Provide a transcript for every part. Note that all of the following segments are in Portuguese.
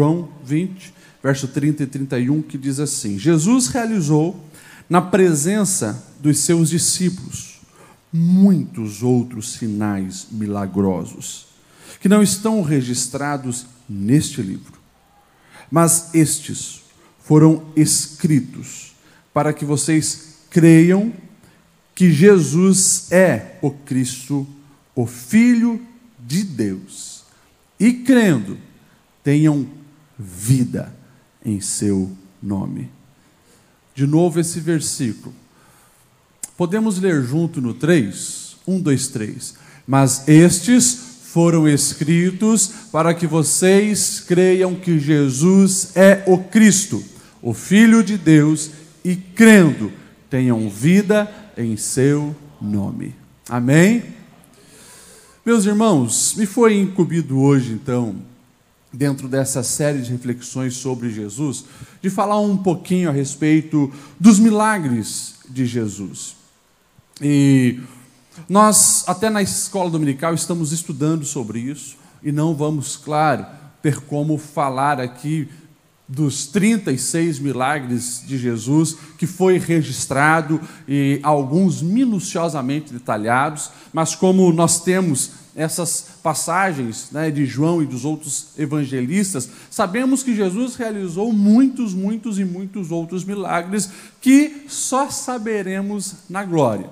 João 20, verso 30 e 31, que diz assim: Jesus realizou na presença dos seus discípulos muitos outros sinais milagrosos, que não estão registrados neste livro. Mas estes foram escritos para que vocês creiam que Jesus é o Cristo, o Filho de Deus, e crendo, tenham vida em seu nome. De novo esse versículo. Podemos ler junto no 3? 1, 2, 3. Mas estes foram escritos para que vocês creiam que Jesus é o Cristo, o Filho de Deus, e crendo, tenham vida em seu nome. Amém? Meus irmãos, me foi incumbido hoje, então, dentro dessa série de reflexões sobre Jesus, de falar um pouquinho a respeito dos milagres de Jesus. E nós, até na escola dominical, estamos estudando sobre isso, e não vamos, claro, ter como falar aqui dos 36 milagres de Jesus que foi registrado e alguns minuciosamente detalhados, mas como nós temos essas passagens né, de João e dos outros evangelistas, sabemos que Jesus realizou muitos, muitos e muitos outros milagres que só saberemos na glória.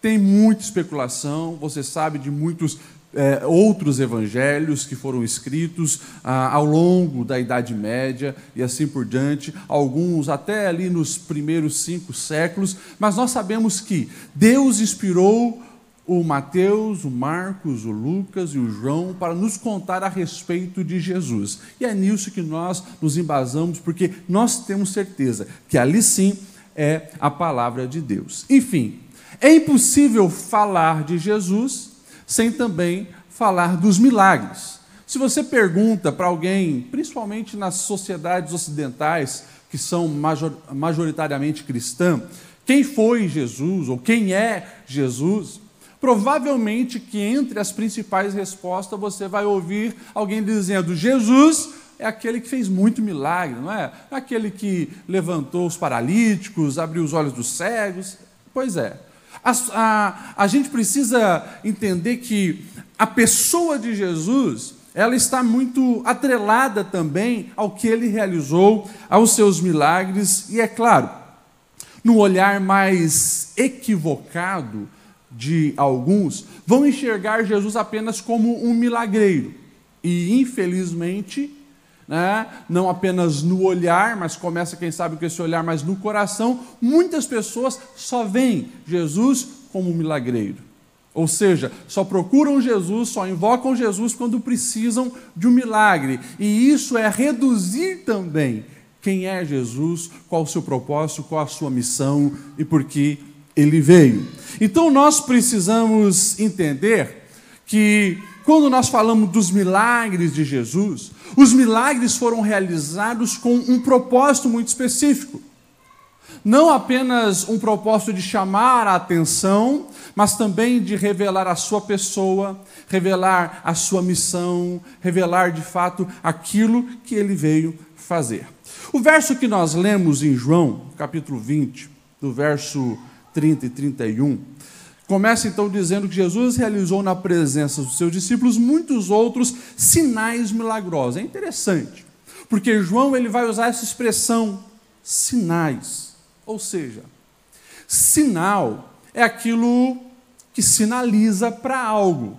Tem muita especulação, você sabe de muitos é, outros evangelhos que foram escritos ah, ao longo da Idade Média e assim por diante, alguns até ali nos primeiros cinco séculos, mas nós sabemos que Deus inspirou o Mateus, o Marcos, o Lucas e o João para nos contar a respeito de Jesus. E é nisso que nós nos embasamos, porque nós temos certeza que ali sim é a palavra de Deus. Enfim, é impossível falar de Jesus sem também falar dos milagres. Se você pergunta para alguém, principalmente nas sociedades ocidentais, que são majoritariamente cristãs, quem foi Jesus ou quem é Jesus, Provavelmente que entre as principais respostas você vai ouvir alguém dizendo: Jesus é aquele que fez muito milagre, não é? Aquele que levantou os paralíticos, abriu os olhos dos cegos. Pois é. A, a, a gente precisa entender que a pessoa de Jesus ela está muito atrelada também ao que ele realizou, aos seus milagres, e é claro, no olhar mais equivocado, de alguns vão enxergar Jesus apenas como um milagreiro. E, infelizmente, né, não apenas no olhar, mas começa, quem sabe, com esse olhar, mas no coração, muitas pessoas só veem Jesus como um milagreiro. Ou seja, só procuram Jesus, só invocam Jesus quando precisam de um milagre. E isso é reduzir também quem é Jesus, qual o seu propósito, qual a sua missão e por que ele veio. Então nós precisamos entender que quando nós falamos dos milagres de Jesus, os milagres foram realizados com um propósito muito específico. Não apenas um propósito de chamar a atenção, mas também de revelar a sua pessoa, revelar a sua missão, revelar de fato aquilo que ele veio fazer. O verso que nós lemos em João, capítulo 20, do verso 30 e 31, começa então dizendo que Jesus realizou na presença dos seus discípulos muitos outros sinais milagrosos. É interessante, porque João ele vai usar essa expressão sinais, ou seja, sinal é aquilo que sinaliza para algo.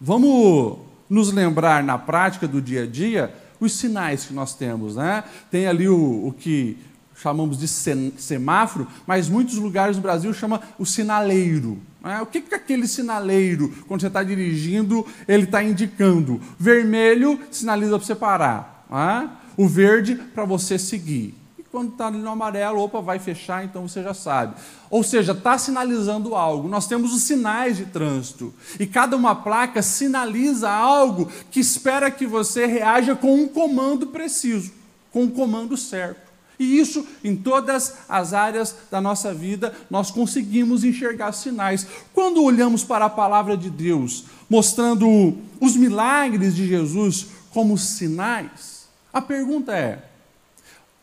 Vamos nos lembrar na prática do dia a dia os sinais que nós temos, né? Tem ali o, o que chamamos de semáforo, mas muitos lugares do Brasil chama o sinaleiro. É? O que é aquele sinaleiro? Quando você está dirigindo, ele está indicando. Vermelho sinaliza para você parar. É? O verde para você seguir. E quando está no amarelo, opa, vai fechar, então você já sabe. Ou seja, está sinalizando algo. Nós temos os sinais de trânsito. E cada uma placa sinaliza algo que espera que você reaja com um comando preciso, com um comando certo. E isso, em todas as áreas da nossa vida, nós conseguimos enxergar sinais. Quando olhamos para a palavra de Deus, mostrando os milagres de Jesus como sinais, A pergunta é: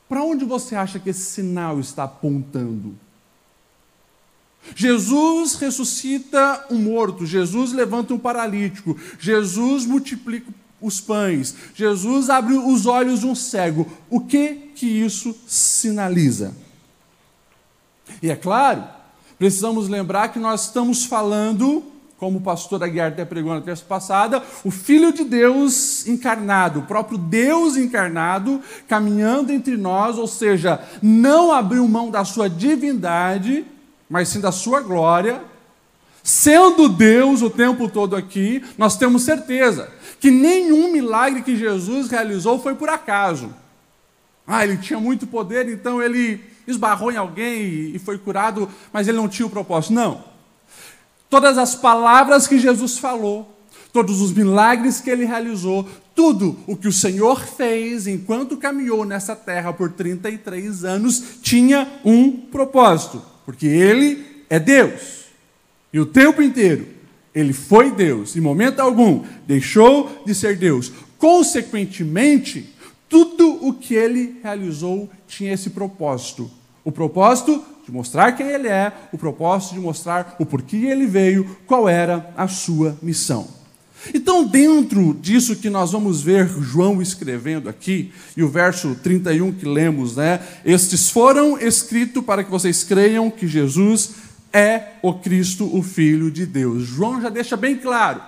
para onde você acha que esse sinal está apontando? Jesus ressuscita um morto, Jesus levanta um paralítico, Jesus multiplica os pães, Jesus abre os olhos de um cego. O que que isso sinaliza? E é claro, precisamos lembrar que nós estamos falando, como o pastor Aguiar até pregou na terça passada, o Filho de Deus encarnado, o próprio Deus encarnado, caminhando entre nós, ou seja, não abriu mão da sua divindade, mas sim da sua glória. Sendo Deus o tempo todo aqui, nós temos certeza que nenhum milagre que Jesus realizou foi por acaso. Ah, ele tinha muito poder, então ele esbarrou em alguém e foi curado, mas ele não tinha o propósito. Não. Todas as palavras que Jesus falou, todos os milagres que ele realizou, tudo o que o Senhor fez enquanto caminhou nessa terra por 33 anos tinha um propósito, porque ele é Deus. E o tempo inteiro ele foi Deus, em momento algum deixou de ser Deus. Consequentemente, tudo o que ele realizou tinha esse propósito. O propósito de mostrar quem ele é, o propósito de mostrar o porquê ele veio, qual era a sua missão. Então, dentro disso que nós vamos ver João escrevendo aqui, e o verso 31 que lemos, né? Estes foram escritos para que vocês creiam que Jesus é o Cristo, o Filho de Deus. João já deixa bem claro.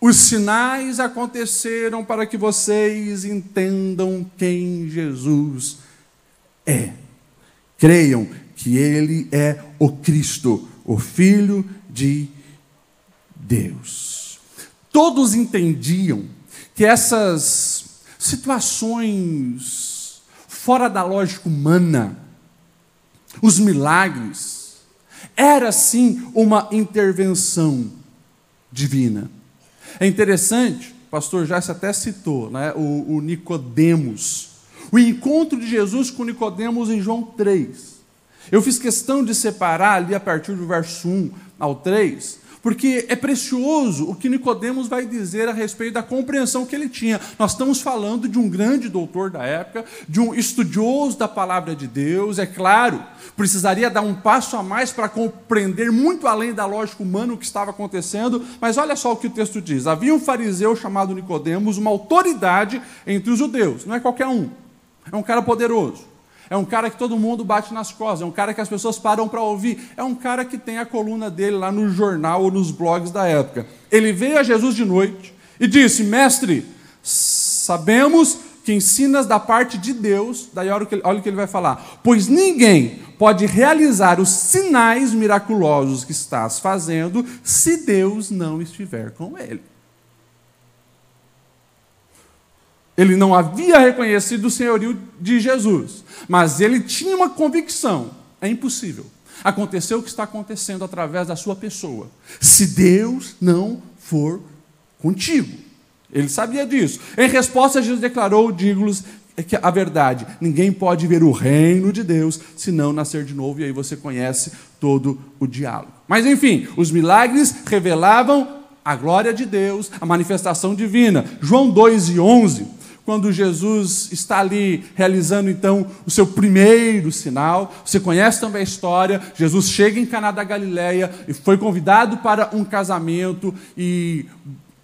Os sinais aconteceram para que vocês entendam quem Jesus é. Creiam que Ele é o Cristo, o Filho de Deus. Todos entendiam que essas situações fora da lógica humana, os milagres, era sim uma intervenção divina. É interessante, o pastor Jace até citou, né, o, o Nicodemos, o encontro de Jesus com Nicodemos em João 3. Eu fiz questão de separar ali a partir do verso 1 ao 3, porque é precioso o que Nicodemos vai dizer a respeito da compreensão que ele tinha. Nós estamos falando de um grande doutor da época, de um estudioso da palavra de Deus, é claro, precisaria dar um passo a mais para compreender muito além da lógica humana o que estava acontecendo, mas olha só o que o texto diz. Havia um fariseu chamado Nicodemos, uma autoridade entre os judeus, não é qualquer um. É um cara poderoso é um cara que todo mundo bate nas costas, é um cara que as pessoas param para ouvir, é um cara que tem a coluna dele lá no jornal ou nos blogs da época. Ele veio a Jesus de noite e disse: Mestre, sabemos que ensinas da parte de Deus, daí olha o, que, olha o que ele vai falar, pois ninguém pode realizar os sinais miraculosos que estás fazendo se Deus não estiver com ele. Ele não havia reconhecido o senhorio de Jesus, mas ele tinha uma convicção: é impossível. Aconteceu o que está acontecendo através da sua pessoa. Se Deus não for contigo. Ele sabia disso. Em resposta, Jesus declarou: digo-lhes que a verdade, ninguém pode ver o reino de Deus se não nascer de novo, e aí você conhece todo o diálogo. Mas enfim, os milagres revelavam a glória de Deus, a manifestação divina. João 2 e 11 quando Jesus está ali realizando então o seu primeiro sinal. Você conhece também a história. Jesus chega em Caná da Galileia e foi convidado para um casamento e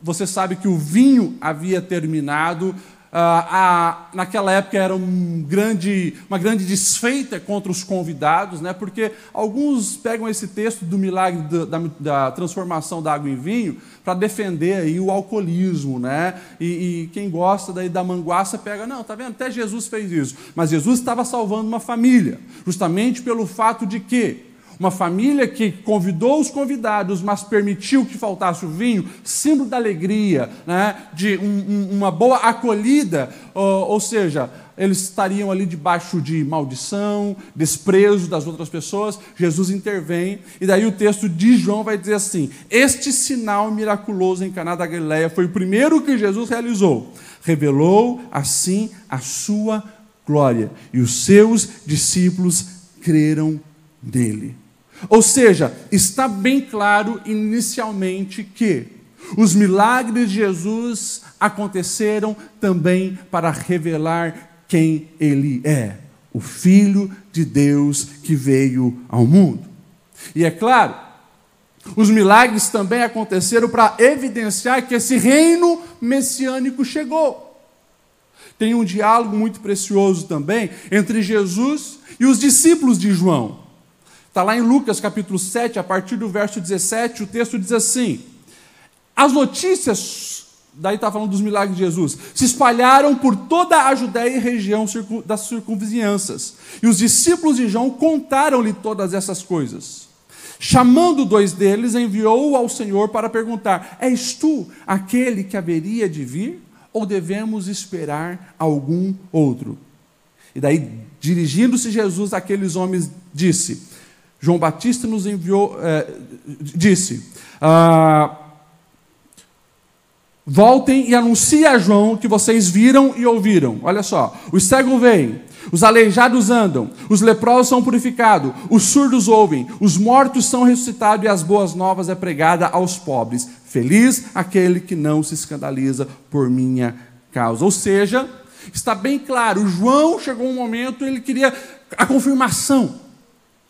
você sabe que o vinho havia terminado. Ah, naquela época era um grande, uma grande desfeita contra os convidados, né? porque alguns pegam esse texto do milagre da, da, da transformação da água em vinho para defender aí o alcoolismo. Né? E, e, quem gosta daí da manguaça pega, não, tá vendo? Até Jesus fez isso. Mas Jesus estava salvando uma família, justamente pelo fato de que uma família que convidou os convidados, mas permitiu que faltasse o vinho, símbolo da alegria, né? de um, um, uma boa acolhida, ou, ou seja, eles estariam ali debaixo de maldição, desprezo das outras pessoas. Jesus intervém, e daí o texto de João vai dizer assim: Este sinal miraculoso em Caná da Galileia foi o primeiro que Jesus realizou. Revelou assim a sua glória, e os seus discípulos creram nele. Ou seja, está bem claro inicialmente que Os milagres de Jesus aconteceram também para revelar quem ele é, o Filho de Deus que veio ao mundo. E é claro, os milagres também aconteceram para evidenciar que esse reino messiânico chegou. Tem um diálogo muito precioso também entre Jesus e os discípulos de João. Está lá em Lucas capítulo 7, a partir do verso 17, o texto diz assim: As notícias, daí está falando dos milagres de Jesus, se espalharam por toda a Judéia e região das circunvizinhanças. E os discípulos de João contaram-lhe todas essas coisas. Chamando dois deles, enviou-o ao Senhor para perguntar: És tu aquele que haveria de vir? Ou devemos esperar algum outro? E daí, dirigindo-se Jesus àqueles homens, disse: João Batista nos enviou, é, disse: ah, Voltem e anunciem a João que vocês viram e ouviram. Olha só: os cegos veem, os aleijados andam, os leprosos são purificados, os surdos ouvem, os mortos são ressuscitados e as boas novas é pregada aos pobres. Feliz aquele que não se escandaliza por minha causa. Ou seja, está bem claro, João chegou um momento, ele queria a confirmação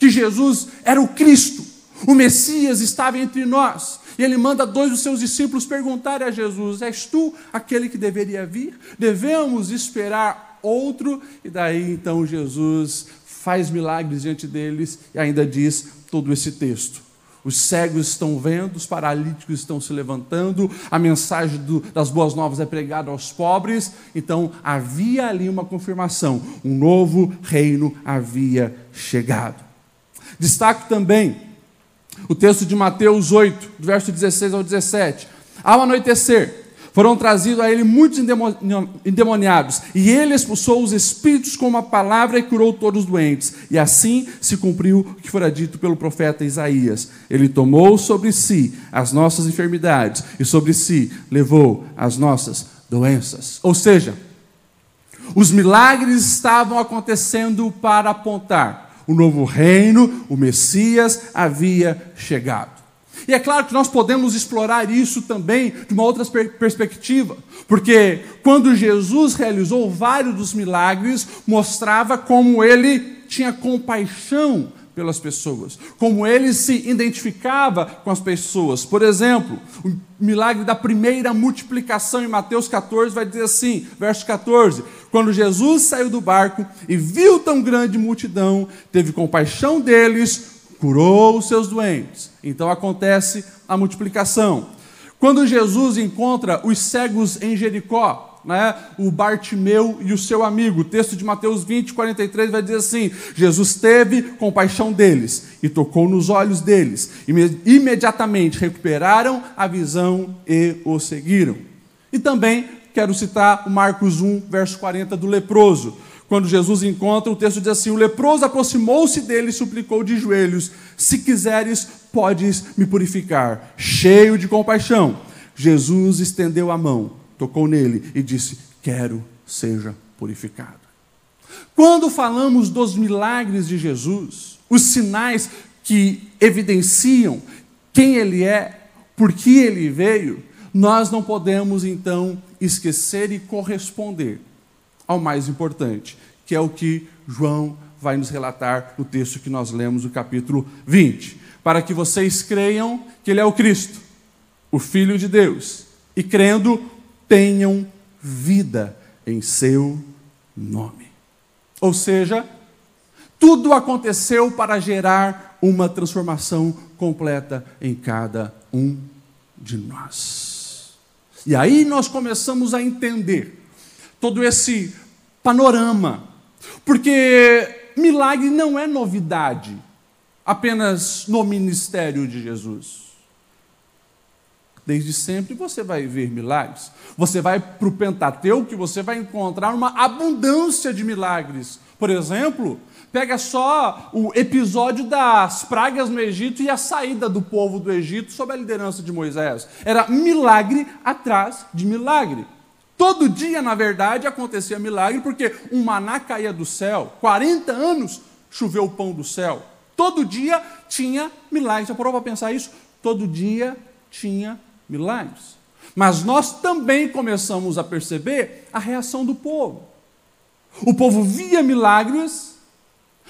que Jesus era o Cristo, o Messias estava entre nós. E ele manda dois dos seus discípulos perguntarem a Jesus: És tu aquele que deveria vir? Devemos esperar outro? E daí então Jesus faz milagres diante deles e ainda diz todo esse texto. Os cegos estão vendo, os paralíticos estão se levantando, a mensagem do, das boas novas é pregada aos pobres. Então havia ali uma confirmação: um novo reino havia chegado. Destaque também o texto de Mateus 8, do verso 16 ao 17. Ao anoitecer, foram trazidos a ele muitos endemoniados, e ele expulsou os espíritos com uma palavra e curou todos os doentes. E assim se cumpriu o que fora dito pelo profeta Isaías. Ele tomou sobre si as nossas enfermidades e sobre si levou as nossas doenças. Ou seja, os milagres estavam acontecendo para apontar o novo reino, o Messias havia chegado. E é claro que nós podemos explorar isso também de uma outra perspectiva, porque quando Jesus realizou vários dos milagres, mostrava como ele tinha compaixão pelas pessoas, como ele se identificava com as pessoas. Por exemplo, o milagre da primeira multiplicação em Mateus 14 vai dizer assim, verso 14: Quando Jesus saiu do barco e viu tão grande multidão, teve compaixão deles, curou os seus doentes. Então acontece a multiplicação. Quando Jesus encontra os cegos em Jericó, né, o Bartimeu e o seu amigo. O texto de Mateus 20, 43 vai dizer assim: Jesus teve compaixão deles e tocou nos olhos deles. E imediatamente recuperaram a visão e o seguiram. E também quero citar o Marcos 1, verso 40 do leproso. Quando Jesus encontra, o texto diz assim: O leproso aproximou-se dele e suplicou de joelhos: Se quiseres, podes me purificar. Cheio de compaixão, Jesus estendeu a mão tocou nele e disse: Quero seja purificado. Quando falamos dos milagres de Jesus, os sinais que evidenciam quem ele é, por que ele veio, nós não podemos então esquecer e corresponder ao mais importante, que é o que João vai nos relatar no texto que nós lemos, no capítulo 20. Para que vocês creiam que Ele é o Cristo, o Filho de Deus, e crendo, tenham vida em seu nome. Ou seja, tudo aconteceu para gerar uma transformação completa em cada um de nós. E aí nós começamos a entender todo esse panorama, porque milagre não é novidade apenas no ministério de Jesus. Desde sempre você vai ver milagres. Você vai para o Pentateuco e você vai encontrar uma abundância de milagres. Por exemplo, pega só o episódio das pragas no Egito e a saída do povo do Egito sob a liderança de Moisés. Era milagre atrás de milagre. Todo dia, na verdade, acontecia milagre, porque um maná caía do céu. 40 anos choveu o pão do céu. Todo dia tinha milagre. Já parou para pensar isso? Todo dia tinha milagres. Mas nós também começamos a perceber a reação do povo. O povo via milagres,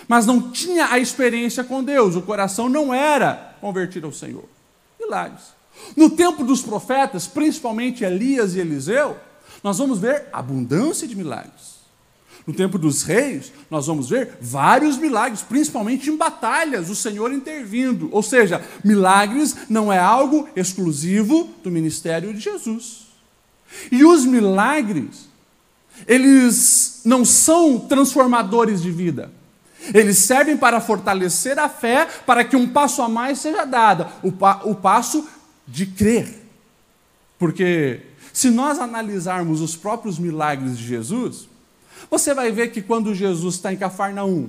mas não tinha a experiência com Deus. O coração não era convertido ao Senhor. Milagres. No tempo dos profetas, principalmente Elias e Eliseu, nós vamos ver abundância de milagres. No tempo dos reis, nós vamos ver vários milagres, principalmente em batalhas, o Senhor intervindo. Ou seja, milagres não é algo exclusivo do ministério de Jesus. E os milagres, eles não são transformadores de vida. Eles servem para fortalecer a fé, para que um passo a mais seja dado, o, pa o passo de crer. Porque se nós analisarmos os próprios milagres de Jesus, você vai ver que quando Jesus está em Cafarnaum,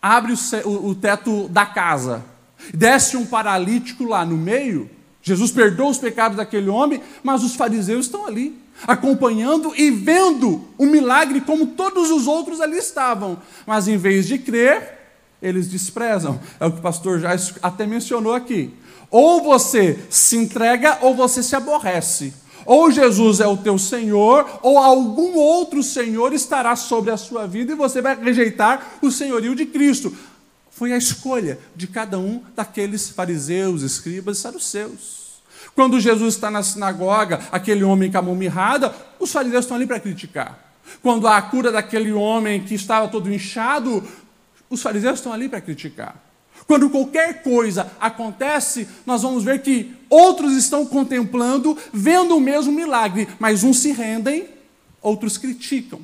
abre o, o teto da casa, desce um paralítico lá no meio, Jesus perdoa os pecados daquele homem, mas os fariseus estão ali, acompanhando e vendo o milagre como todos os outros ali estavam. Mas em vez de crer, eles desprezam. É o que o pastor já até mencionou aqui. Ou você se entrega ou você se aborrece. Ou Jesus é o teu Senhor, ou algum outro Senhor estará sobre a sua vida e você vai rejeitar o senhorio de Cristo. Foi a escolha de cada um daqueles fariseus, escribas e saduceus. Quando Jesus está na sinagoga, aquele homem com a mão mirrada, os fariseus estão ali para criticar. Quando há a cura daquele homem que estava todo inchado, os fariseus estão ali para criticar. Quando qualquer coisa acontece, nós vamos ver que outros estão contemplando, vendo o mesmo milagre, mas uns se rendem, outros criticam.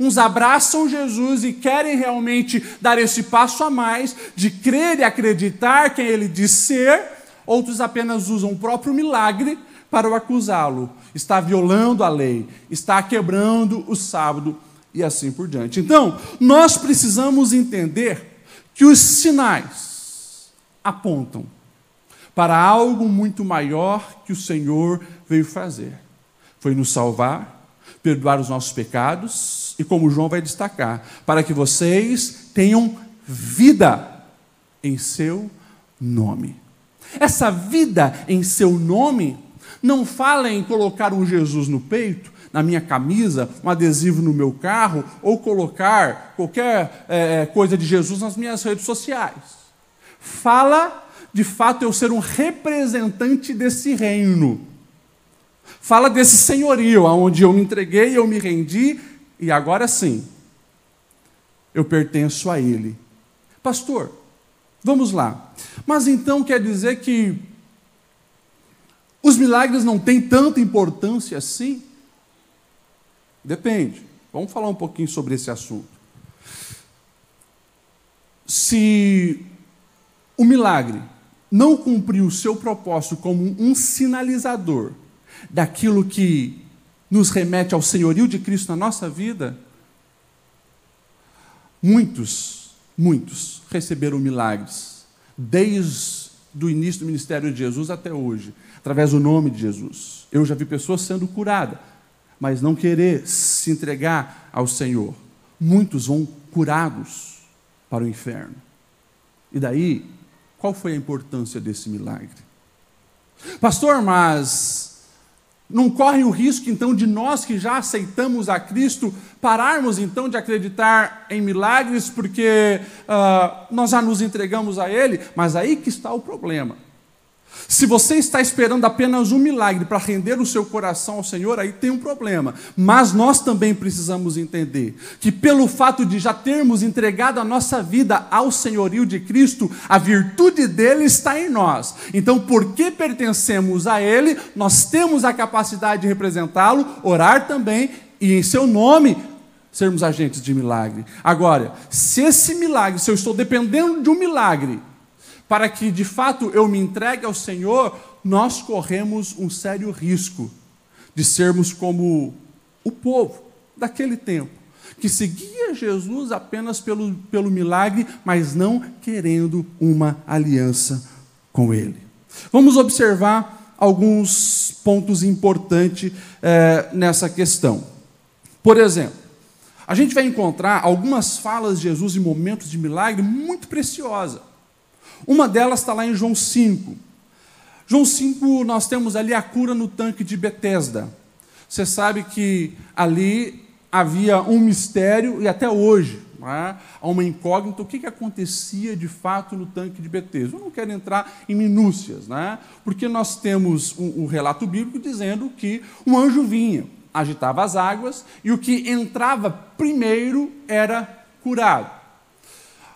Uns abraçam Jesus e querem realmente dar esse passo a mais de crer e acreditar quem ele diz ser, outros apenas usam o próprio milagre para o acusá-lo. Está violando a lei, está quebrando o sábado e assim por diante. Então, nós precisamos entender que os sinais apontam para algo muito maior que o Senhor veio fazer. Foi nos salvar, perdoar os nossos pecados e, como João vai destacar, para que vocês tenham vida em seu nome. Essa vida em seu nome não fala em colocar um Jesus no peito, na minha camisa, um adesivo no meu carro, ou colocar qualquer é, é, coisa de Jesus nas minhas redes sociais. Fala, de fato, eu ser um representante desse reino. Fala desse senhorio, aonde eu me entreguei, eu me rendi, e agora sim, eu pertenço a Ele. Pastor, vamos lá. Mas então quer dizer que os milagres não têm tanta importância assim? Depende. Vamos falar um pouquinho sobre esse assunto. Se o milagre não cumpriu o seu propósito como um sinalizador daquilo que nos remete ao senhorio de Cristo na nossa vida, muitos, muitos receberam milagres, desde o início do ministério de Jesus até hoje, através do nome de Jesus. Eu já vi pessoas sendo curadas mas não querer se entregar ao Senhor. Muitos vão curados para o inferno. E daí, qual foi a importância desse milagre? Pastor, mas não corre o risco então de nós que já aceitamos a Cristo pararmos então de acreditar em milagres porque uh, nós já nos entregamos a Ele? Mas aí que está o problema. Se você está esperando apenas um milagre para render o seu coração ao Senhor, aí tem um problema. Mas nós também precisamos entender que, pelo fato de já termos entregado a nossa vida ao senhorio de Cristo, a virtude dele está em nós. Então, porque pertencemos a Ele, nós temos a capacidade de representá-lo, orar também e, em seu nome, sermos agentes de milagre. Agora, se esse milagre, se eu estou dependendo de um milagre, para que de fato eu me entregue ao Senhor, nós corremos um sério risco de sermos como o povo daquele tempo, que seguia Jesus apenas pelo, pelo milagre, mas não querendo uma aliança com Ele. Vamos observar alguns pontos importantes é, nessa questão. Por exemplo, a gente vai encontrar algumas falas de Jesus em momentos de milagre muito preciosas. Uma delas está lá em João 5. João 5, nós temos ali a cura no tanque de Betesda. Você sabe que ali havia um mistério, e até hoje é? há uma incógnita, o que, que acontecia de fato no tanque de Betesda. Eu não quero entrar em minúcias, né? porque nós temos um, um relato bíblico dizendo que um anjo vinha, agitava as águas, e o que entrava primeiro era curado.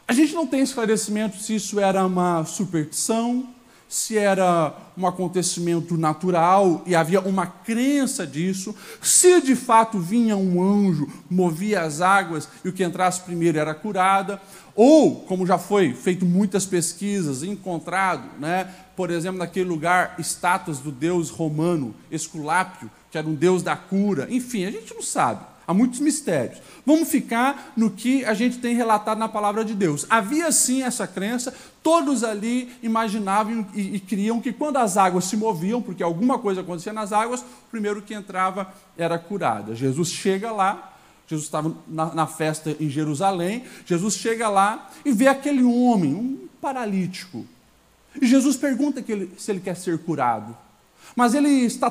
A gente não tem esclarecimento se isso era uma superstição, se era um acontecimento natural e havia uma crença disso, se de fato vinha um anjo, movia as águas e o que entrasse primeiro era curada, ou, como já foi feito muitas pesquisas, encontrado, né, por exemplo, naquele lugar, estátuas do deus romano, Esculápio, que era um deus da cura, enfim, a gente não sabe. Há muitos mistérios. Vamos ficar no que a gente tem relatado na palavra de Deus. Havia sim essa crença, todos ali imaginavam e, e criam que quando as águas se moviam, porque alguma coisa acontecia nas águas, o primeiro que entrava era curada. Jesus chega lá, Jesus estava na, na festa em Jerusalém, Jesus chega lá e vê aquele homem, um paralítico. E Jesus pergunta ele, se ele quer ser curado. Mas ele está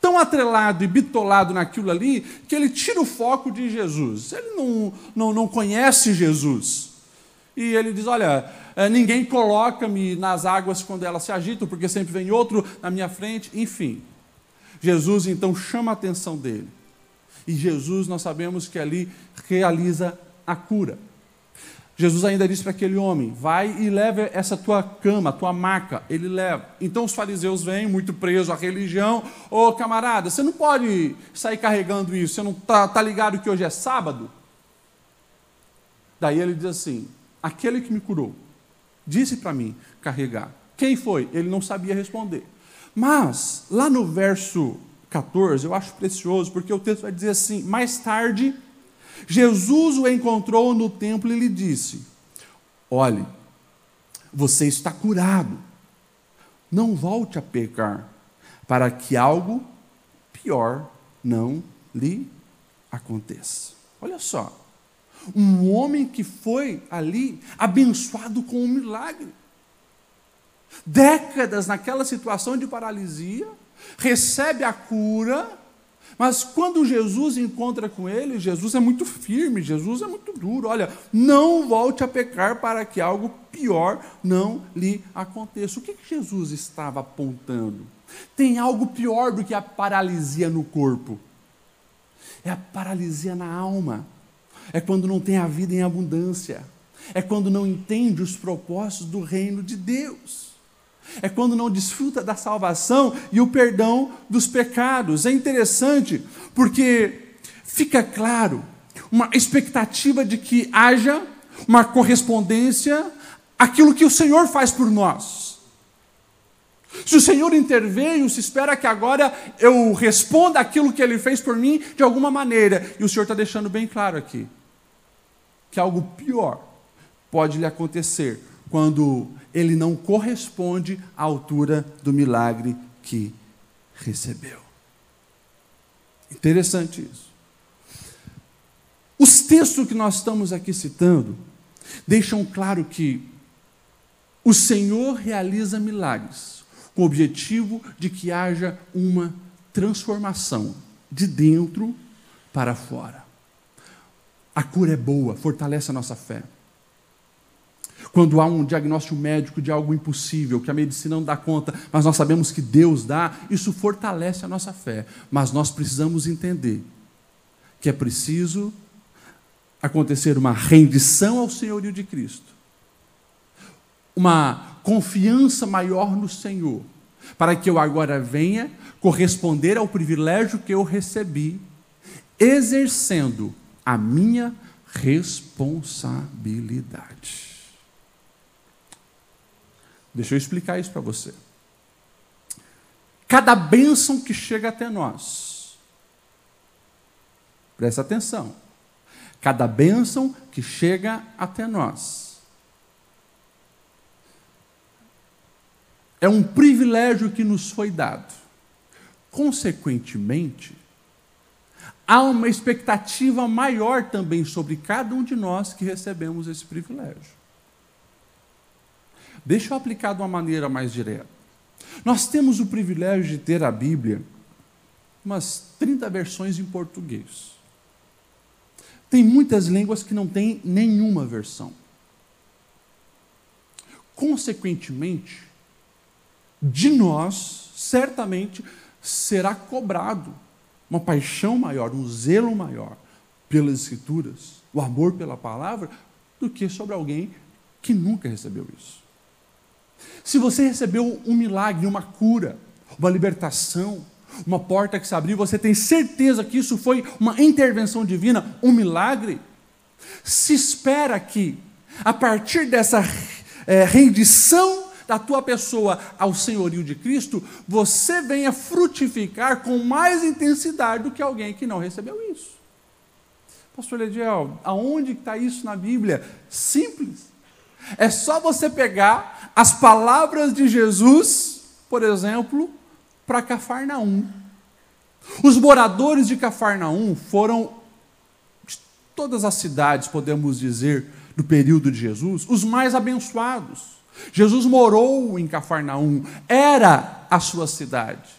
tão atrelado e bitolado naquilo ali que ele tira o foco de Jesus. Ele não, não, não conhece Jesus. E ele diz: Olha, é, ninguém coloca-me nas águas quando elas se agitam, porque sempre vem outro na minha frente. Enfim, Jesus então chama a atenção dele. E Jesus, nós sabemos que ali realiza a cura. Jesus ainda disse para aquele homem: vai e leve essa tua cama, tua maca. Ele leva. Então os fariseus vêm, muito presos à religião. Ô camarada, você não pode sair carregando isso, você não está tá ligado que hoje é sábado? Daí ele diz assim: aquele que me curou disse para mim carregar. Quem foi? Ele não sabia responder. Mas, lá no verso 14, eu acho precioso, porque o texto vai dizer assim: mais tarde Jesus o encontrou no templo e lhe disse: Olhe, você está curado. Não volte a pecar, para que algo pior não lhe aconteça. Olha só, um homem que foi ali abençoado com um milagre. Décadas naquela situação de paralisia, recebe a cura mas quando Jesus encontra com ele, Jesus é muito firme, Jesus é muito duro. Olha, não volte a pecar para que algo pior não lhe aconteça. O que, que Jesus estava apontando? Tem algo pior do que a paralisia no corpo. É a paralisia na alma. É quando não tem a vida em abundância. É quando não entende os propósitos do reino de Deus é quando não desfruta da salvação e o perdão dos pecados. É interessante porque fica claro uma expectativa de que haja uma correspondência àquilo que o Senhor faz por nós. Se o Senhor interveio, se espera que agora eu responda aquilo que Ele fez por mim de alguma maneira. E o Senhor está deixando bem claro aqui que algo pior pode lhe acontecer quando ele não corresponde à altura do milagre que recebeu. Interessante isso. Os textos que nós estamos aqui citando deixam claro que o Senhor realiza milagres com o objetivo de que haja uma transformação de dentro para fora. A cura é boa, fortalece a nossa fé. Quando há um diagnóstico médico de algo impossível, que a medicina não dá conta, mas nós sabemos que Deus dá, isso fortalece a nossa fé. Mas nós precisamos entender que é preciso acontecer uma rendição ao senhorio de Cristo, uma confiança maior no Senhor, para que eu agora venha corresponder ao privilégio que eu recebi, exercendo a minha responsabilidade. Deixa eu explicar isso para você. Cada bênção que chega até nós, presta atenção. Cada bênção que chega até nós é um privilégio que nos foi dado. Consequentemente, há uma expectativa maior também sobre cada um de nós que recebemos esse privilégio. Deixa eu aplicar de uma maneira mais direta. Nós temos o privilégio de ter a Bíblia, umas 30 versões em português. Tem muitas línguas que não tem nenhuma versão. Consequentemente, de nós, certamente, será cobrado uma paixão maior, um zelo maior pelas Escrituras, o amor pela palavra, do que sobre alguém que nunca recebeu isso. Se você recebeu um milagre, uma cura, uma libertação, uma porta que se abriu, você tem certeza que isso foi uma intervenção divina, um milagre? Se espera que, a partir dessa é, rendição da tua pessoa ao senhorio de Cristo, você venha frutificar com mais intensidade do que alguém que não recebeu isso. Pastor Lediel, aonde está isso na Bíblia? Simples. É só você pegar as palavras de Jesus, por exemplo, para Cafarnaum. Os moradores de Cafarnaum foram de todas as cidades, podemos dizer, do período de Jesus, os mais abençoados. Jesus morou em Cafarnaum, era a sua cidade.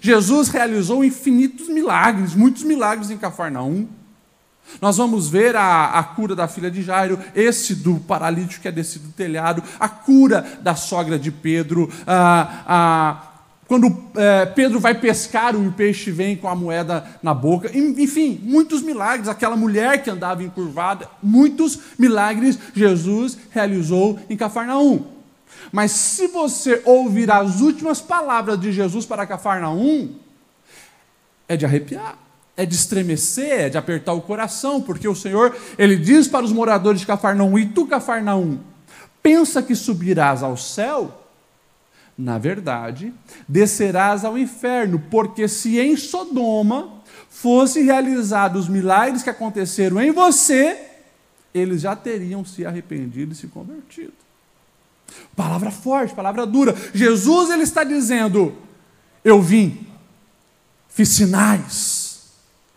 Jesus realizou infinitos milagres, muitos milagres em Cafarnaum. Nós vamos ver a, a, cura da filha de Jairo, esse do paralítico que é descido do telhado, a cura da sogra de Pedro, a, a quando é, Pedro vai pescar, o peixe vem com a moeda na boca. Enfim, muitos milagres. Aquela mulher que andava encurvada, muitos milagres Jesus realizou em Cafarnaum. Mas se você ouvir as últimas palavras de Jesus para Cafarnaum, é de arrepiar, é de estremecer, é de apertar o coração, porque o Senhor, ele diz para os moradores de Cafarnaum: E tu, Cafarnaum, pensa que subirás ao céu? Na verdade, descerás ao inferno, porque se em Sodoma fosse realizados os milagres que aconteceram em você, eles já teriam se arrependido e se convertido. Palavra forte, palavra dura. Jesus ele está dizendo: Eu vim, fiz sinais,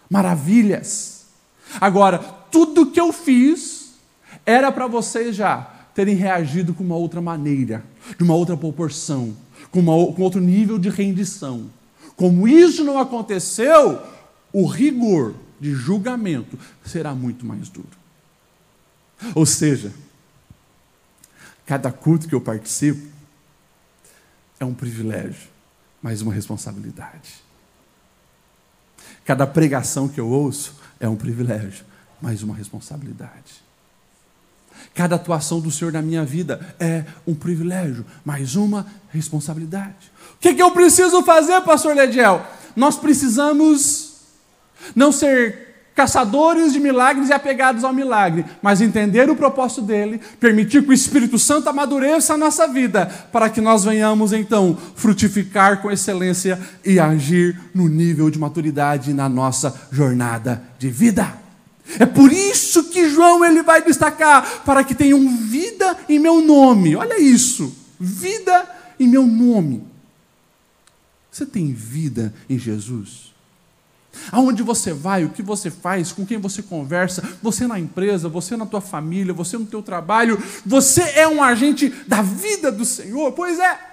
maravilhas. Agora, tudo que eu fiz era para vocês já terem reagido com uma outra maneira, de uma outra proporção, com, uma, com outro nível de rendição. Como isso não aconteceu, o rigor de julgamento será muito mais duro. Ou seja, cada culto que eu participo é um privilégio, mas uma responsabilidade. Cada pregação que eu ouço é um privilégio, mas uma responsabilidade. Cada atuação do Senhor na minha vida é um privilégio, mais uma responsabilidade. O que, que eu preciso fazer, pastor Lediel? Nós precisamos não ser caçadores de milagres e apegados ao milagre, mas entender o propósito dele, permitir que o Espírito Santo amadureça a nossa vida, para que nós venhamos então frutificar com excelência e agir no nível de maturidade na nossa jornada de vida. É por isso que João ele vai destacar para que tenham vida em meu nome. Olha isso, vida em meu nome. Você tem vida em Jesus? Aonde você vai, o que você faz, com quem você conversa, você na empresa, você na tua família, você no teu trabalho, você é um agente da vida do Senhor? Pois é.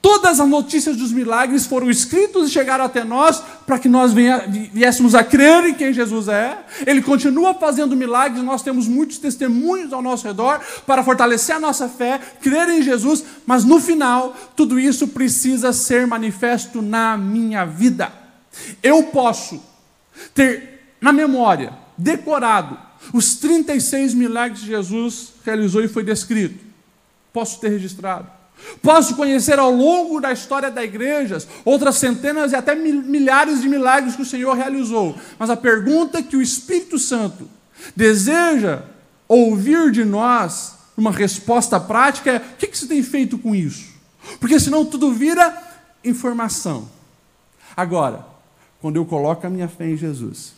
Todas as notícias dos milagres foram escritas e chegaram até nós para que nós viéssemos a crer em quem Jesus é. Ele continua fazendo milagres, nós temos muitos testemunhos ao nosso redor para fortalecer a nossa fé, crer em Jesus, mas no final, tudo isso precisa ser manifesto na minha vida. Eu posso ter na memória, decorado, os 36 milagres que Jesus realizou e foi descrito. Posso ter registrado. Posso conhecer ao longo da história da igreja outras centenas e até milhares de milagres que o Senhor realizou. Mas a pergunta que o Espírito Santo deseja ouvir de nós, uma resposta prática, é: o que você tem feito com isso? Porque senão tudo vira informação. Agora, quando eu coloco a minha fé em Jesus,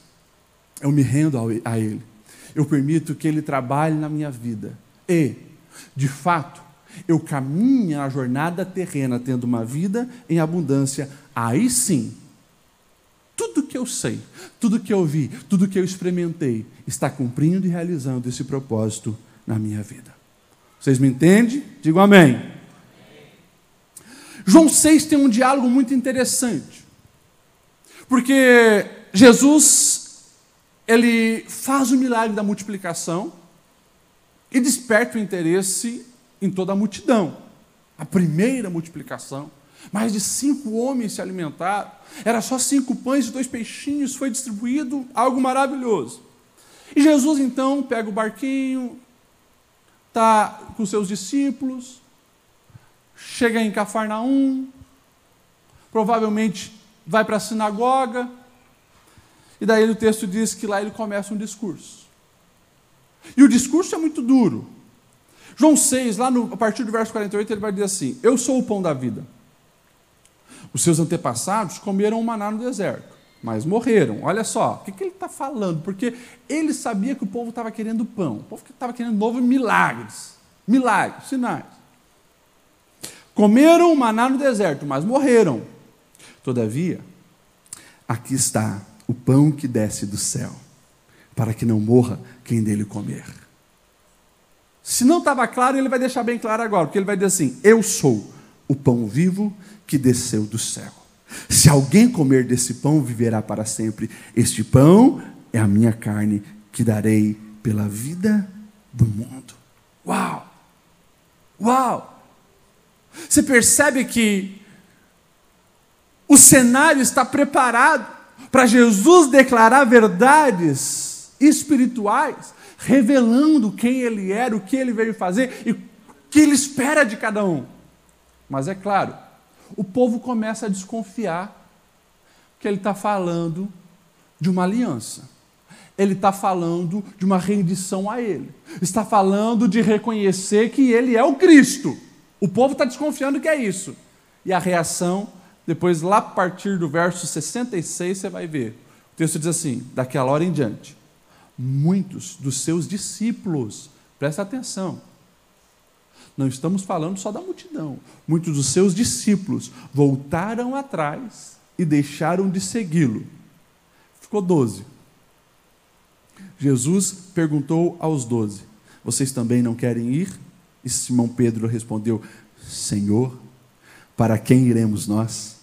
eu me rendo a Ele, eu permito que Ele trabalhe na minha vida e, de fato, eu caminho na jornada terrena tendo uma vida em abundância, aí sim, tudo que eu sei, tudo que eu vi, tudo que eu experimentei, está cumprindo e realizando esse propósito na minha vida. Vocês me entendem? Digam amém. João 6 tem um diálogo muito interessante. Porque Jesus ele faz o milagre da multiplicação e desperta o interesse em toda a multidão. A primeira multiplicação. Mais de cinco homens se alimentaram. Era só cinco pães e dois peixinhos. Foi distribuído algo maravilhoso. E Jesus então pega o barquinho, está com seus discípulos, chega em Cafarnaum, provavelmente vai para a sinagoga, e daí o texto diz que lá ele começa um discurso. E o discurso é muito duro. João 6, lá no, a partir do verso 48, ele vai dizer assim: Eu sou o pão da vida. Os seus antepassados comeram o maná no deserto, mas morreram. Olha só, o que, que ele está falando? Porque ele sabia que o povo estava querendo pão, o povo estava querendo novos milagres, milagres, sinais. Comeram o maná no deserto, mas morreram. Todavia, aqui está o pão que desce do céu, para que não morra quem dele comer. Se não estava claro, ele vai deixar bem claro agora, porque ele vai dizer assim: Eu sou o pão vivo que desceu do céu. Se alguém comer desse pão, viverá para sempre. Este pão é a minha carne que darei pela vida do mundo. Uau! Uau! Você percebe que o cenário está preparado para Jesus declarar verdades espirituais, revelando quem ele era, o que ele veio fazer e o que ele espera de cada um. Mas é claro, o povo começa a desconfiar que ele está falando de uma aliança. Ele está falando de uma rendição a ele. Está falando de reconhecer que ele é o Cristo. O povo está desconfiando que é isso. E a reação, depois, lá a partir do verso 66, você vai ver. O texto diz assim: daquela hora em diante, muitos dos seus discípulos, presta atenção, não estamos falando só da multidão. Muitos dos seus discípulos voltaram atrás e deixaram de segui-lo. Ficou doze. Jesus perguntou aos doze: Vocês também não querem ir? E Simão Pedro respondeu: Senhor, para quem iremos nós?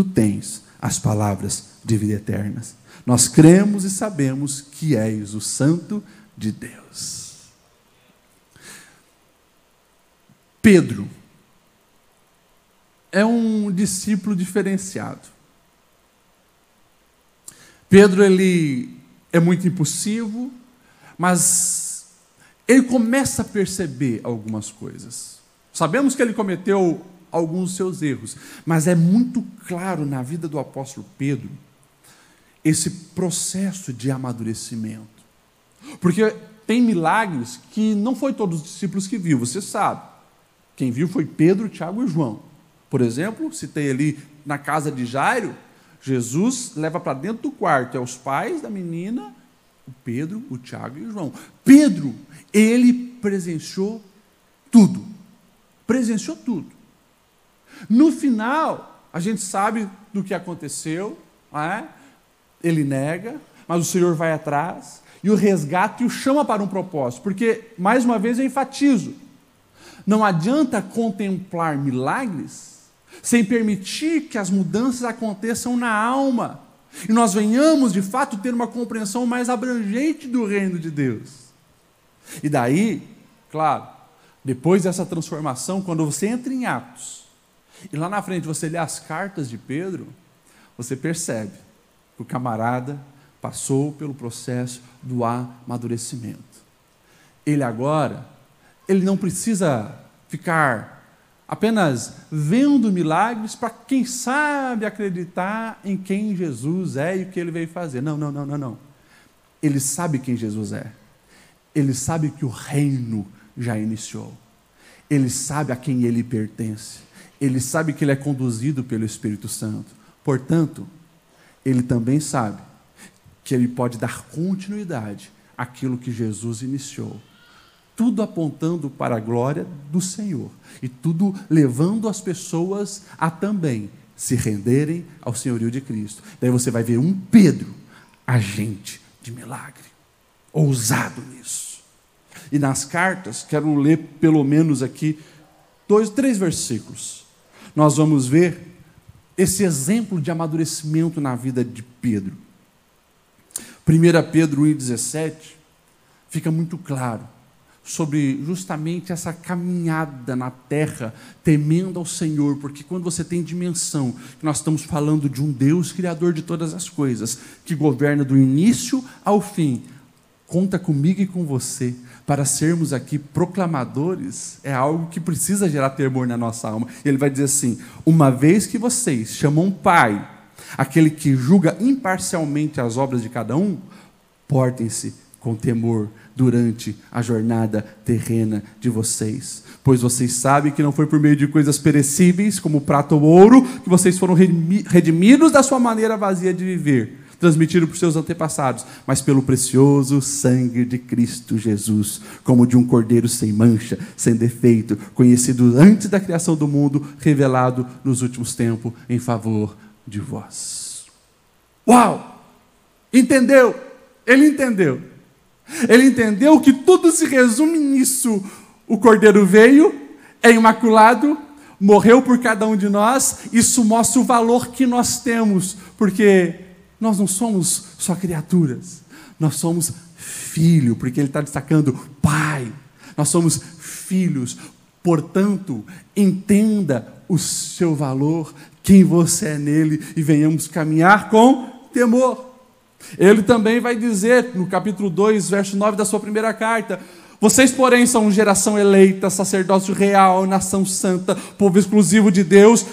Tu tens as palavras de vida eterna. Nós cremos e sabemos que és o Santo de Deus. Pedro é um discípulo diferenciado. Pedro ele é muito impulsivo, mas ele começa a perceber algumas coisas. Sabemos que ele cometeu alguns seus erros, mas é muito claro na vida do apóstolo Pedro esse processo de amadurecimento. Porque tem milagres que não foi todos os discípulos que viu, você sabe. Quem viu foi Pedro, Tiago e João. Por exemplo, citei ali na casa de Jairo, Jesus leva para dentro do quarto é os pais da menina, o Pedro, o Tiago e o João. Pedro, ele presenciou tudo. Presenciou tudo. No final, a gente sabe do que aconteceu, é? ele nega, mas o Senhor vai atrás e o resgata e o chama para um propósito, porque, mais uma vez, eu enfatizo: não adianta contemplar milagres sem permitir que as mudanças aconteçam na alma e nós venhamos de fato ter uma compreensão mais abrangente do reino de Deus. E daí, claro, depois dessa transformação, quando você entra em Atos e lá na frente você lê as cartas de Pedro, você percebe que o camarada passou pelo processo do amadurecimento. Ele agora ele não precisa ficar apenas vendo milagres para, quem sabe, acreditar em quem Jesus é e o que ele veio fazer. Não, não, não, não, não. Ele sabe quem Jesus é. Ele sabe que o reino já iniciou. Ele sabe a quem ele pertence. Ele sabe que ele é conduzido pelo Espírito Santo. Portanto, ele também sabe que ele pode dar continuidade àquilo que Jesus iniciou tudo apontando para a glória do Senhor e tudo levando as pessoas a também se renderem ao senhorio de Cristo. Daí você vai ver um Pedro, agente de milagre, ousado nisso. E nas cartas, quero ler pelo menos aqui dois, três versículos. Nós vamos ver esse exemplo de amadurecimento na vida de Pedro. 1 Pedro 1,17 fica muito claro sobre justamente essa caminhada na terra, temendo ao Senhor, porque quando você tem dimensão que nós estamos falando de um Deus criador de todas as coisas, que governa do início ao fim, conta comigo e com você para sermos aqui proclamadores, é algo que precisa gerar temor na nossa alma. Ele vai dizer assim: uma vez que vocês chamam Pai, aquele que julga imparcialmente as obras de cada um, portem-se com temor durante a jornada terrena de vocês. Pois vocês sabem que não foi por meio de coisas perecíveis, como prata ou ouro, que vocês foram redimidos da sua maneira vazia de viver, transmitido por seus antepassados, mas pelo precioso sangue de Cristo Jesus, como de um cordeiro sem mancha, sem defeito, conhecido antes da criação do mundo, revelado nos últimos tempos em favor de vós. Uau! Entendeu? Ele entendeu. Ele entendeu que tudo se resume nisso. O cordeiro veio, é imaculado, morreu por cada um de nós. Isso mostra o valor que nós temos, porque nós não somos só criaturas, nós somos filho, porque ele está destacando pai. Nós somos filhos, portanto, entenda o seu valor, quem você é nele e venhamos caminhar com temor. Ele também vai dizer, no capítulo 2, verso 9 da sua primeira carta: Vocês, porém, são geração eleita, sacerdócio real, nação santa, povo exclusivo de Deus,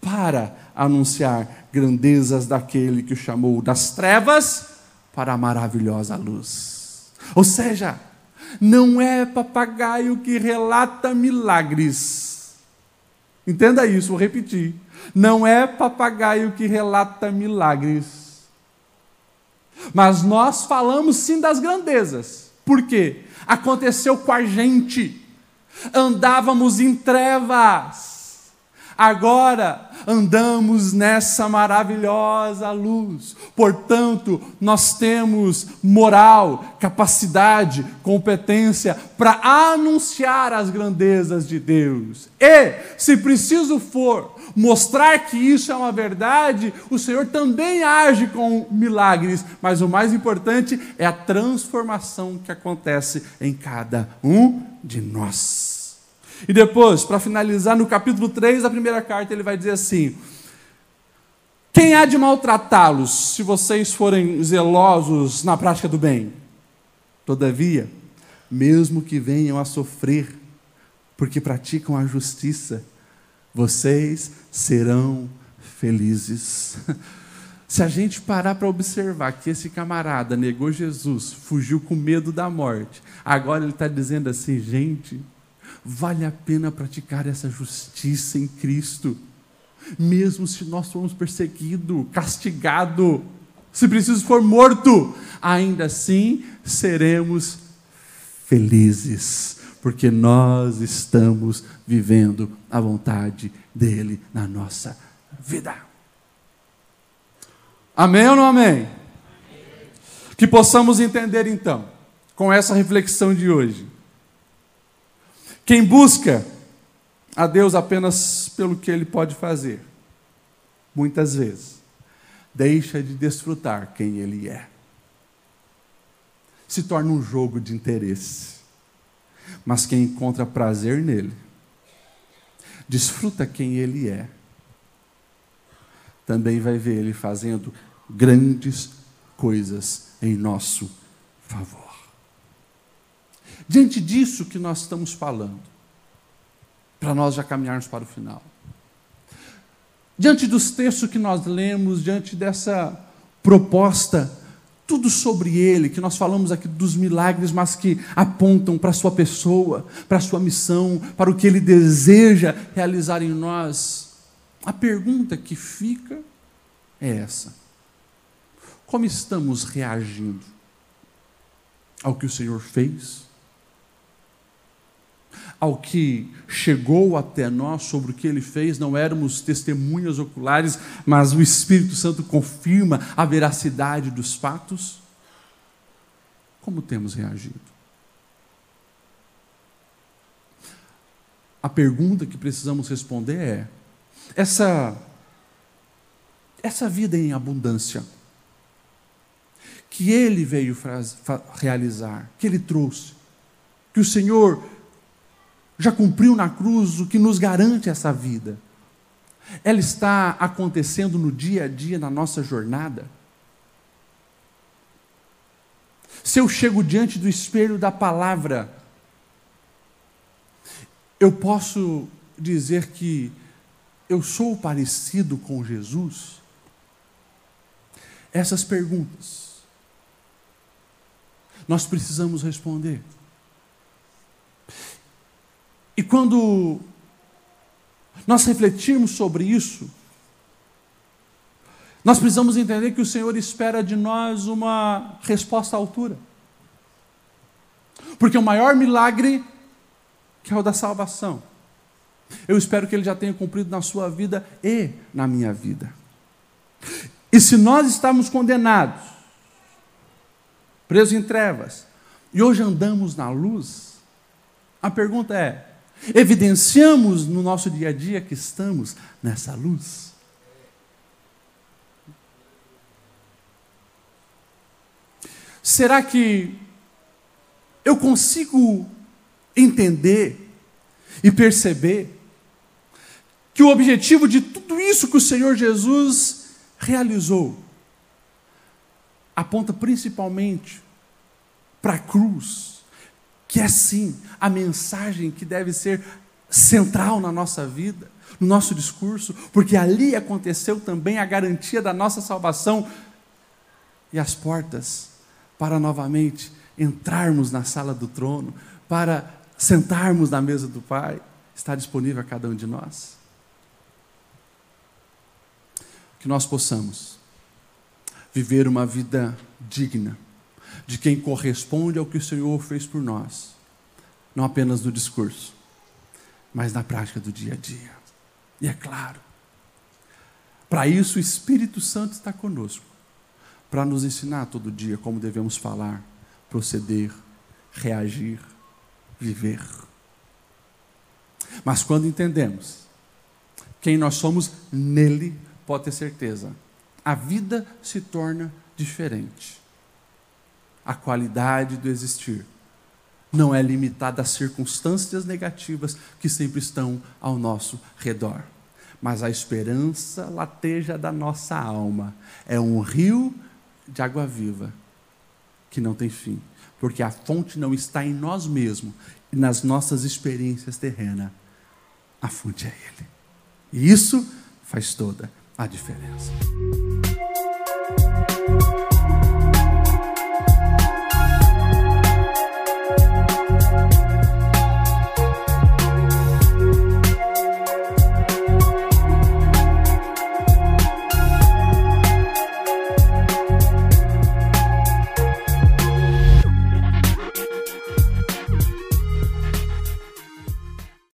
para anunciar grandezas daquele que o chamou das trevas para a maravilhosa luz. Ou seja, não é papagaio que relata milagres. Entenda isso, vou repetir. Não é papagaio que relata milagres mas nós falamos sim das grandezas. Por quê? Aconteceu com a gente. Andávamos em trevas. Agora andamos nessa maravilhosa luz. Portanto, nós temos moral, capacidade, competência para anunciar as grandezas de Deus. E, se preciso for, mostrar que isso é uma verdade, o Senhor também age com milagres, mas o mais importante é a transformação que acontece em cada um de nós. E depois, para finalizar, no capítulo 3 da primeira carta, ele vai dizer assim: Quem há de maltratá-los se vocês forem zelosos na prática do bem? Todavia, mesmo que venham a sofrer, porque praticam a justiça, vocês serão felizes. Se a gente parar para observar que esse camarada negou Jesus, fugiu com medo da morte, agora ele está dizendo assim: gente, vale a pena praticar essa justiça em Cristo, mesmo se nós formos perseguidos, castigados, se preciso for morto, ainda assim seremos felizes porque nós estamos vivendo a vontade dele na nossa vida. Amém ou não amém? Que possamos entender então, com essa reflexão de hoje, quem busca a Deus apenas pelo que ele pode fazer, muitas vezes, deixa de desfrutar quem ele é. Se torna um jogo de interesse mas quem encontra prazer nele, desfruta quem ele é, também vai ver ele fazendo grandes coisas em nosso favor. Diante disso que nós estamos falando, para nós já caminharmos para o final. Diante dos textos que nós lemos, diante dessa proposta tudo sobre ele, que nós falamos aqui dos milagres, mas que apontam para a sua pessoa, para a sua missão, para o que ele deseja realizar em nós. A pergunta que fica é essa: Como estamos reagindo ao que o Senhor fez? Ao que chegou até nós sobre o que ele fez, não éramos testemunhas oculares, mas o Espírito Santo confirma a veracidade dos fatos? Como temos reagido? A pergunta que precisamos responder é: essa essa vida em abundância que ele veio realizar, que ele trouxe, que o Senhor já cumpriu na cruz o que nos garante essa vida. Ela está acontecendo no dia a dia, na nossa jornada. Se eu chego diante do espelho da palavra, eu posso dizer que eu sou parecido com Jesus? Essas perguntas nós precisamos responder. E quando nós refletirmos sobre isso, nós precisamos entender que o Senhor espera de nós uma resposta à altura. Porque o maior milagre que é o da salvação. Eu espero que ele já tenha cumprido na sua vida e na minha vida. E se nós estamos condenados, presos em trevas, e hoje andamos na luz, a pergunta é: evidenciamos no nosso dia a dia que estamos nessa luz? Será que eu consigo entender e perceber que o objetivo de tudo isso que o Senhor Jesus realizou aponta principalmente para a cruz, que é sim a mensagem que deve ser central na nossa vida, no nosso discurso, porque ali aconteceu também a garantia da nossa salvação e as portas para novamente entrarmos na sala do trono, para sentarmos na mesa do Pai, está disponível a cada um de nós. Que nós possamos viver uma vida digna de quem corresponde ao que o Senhor fez por nós, não apenas no discurso, mas na prática do dia a dia. E é claro, para isso o Espírito Santo está conosco, para nos ensinar todo dia como devemos falar, proceder, reagir, viver. Mas quando entendemos quem nós somos nele, pode ter certeza, a vida se torna diferente. A qualidade do existir não é limitada às circunstâncias negativas que sempre estão ao nosso redor. Mas a esperança lateja da nossa alma. É um rio de água viva que não tem fim, porque a fonte não está em nós mesmos e nas nossas experiências terrenas. A fonte é Ele. E isso faz toda a diferença.